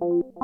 Thank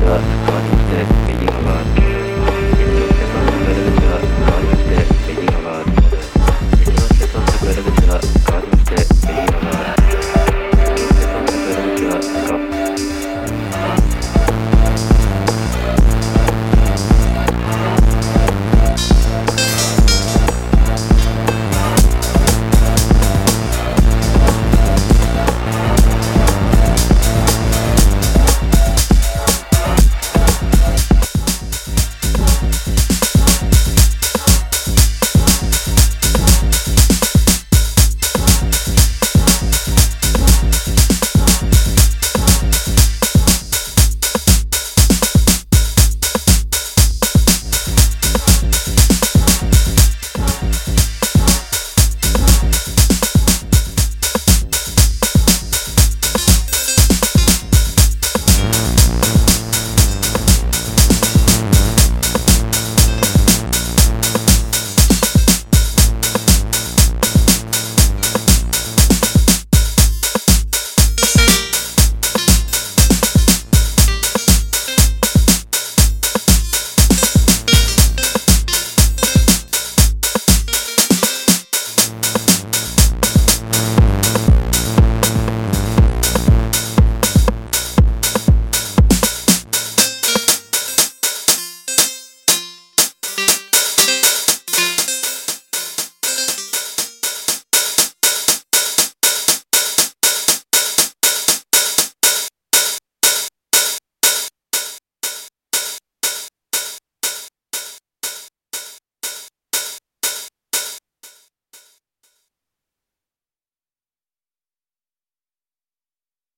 the fucking dead, making a lot.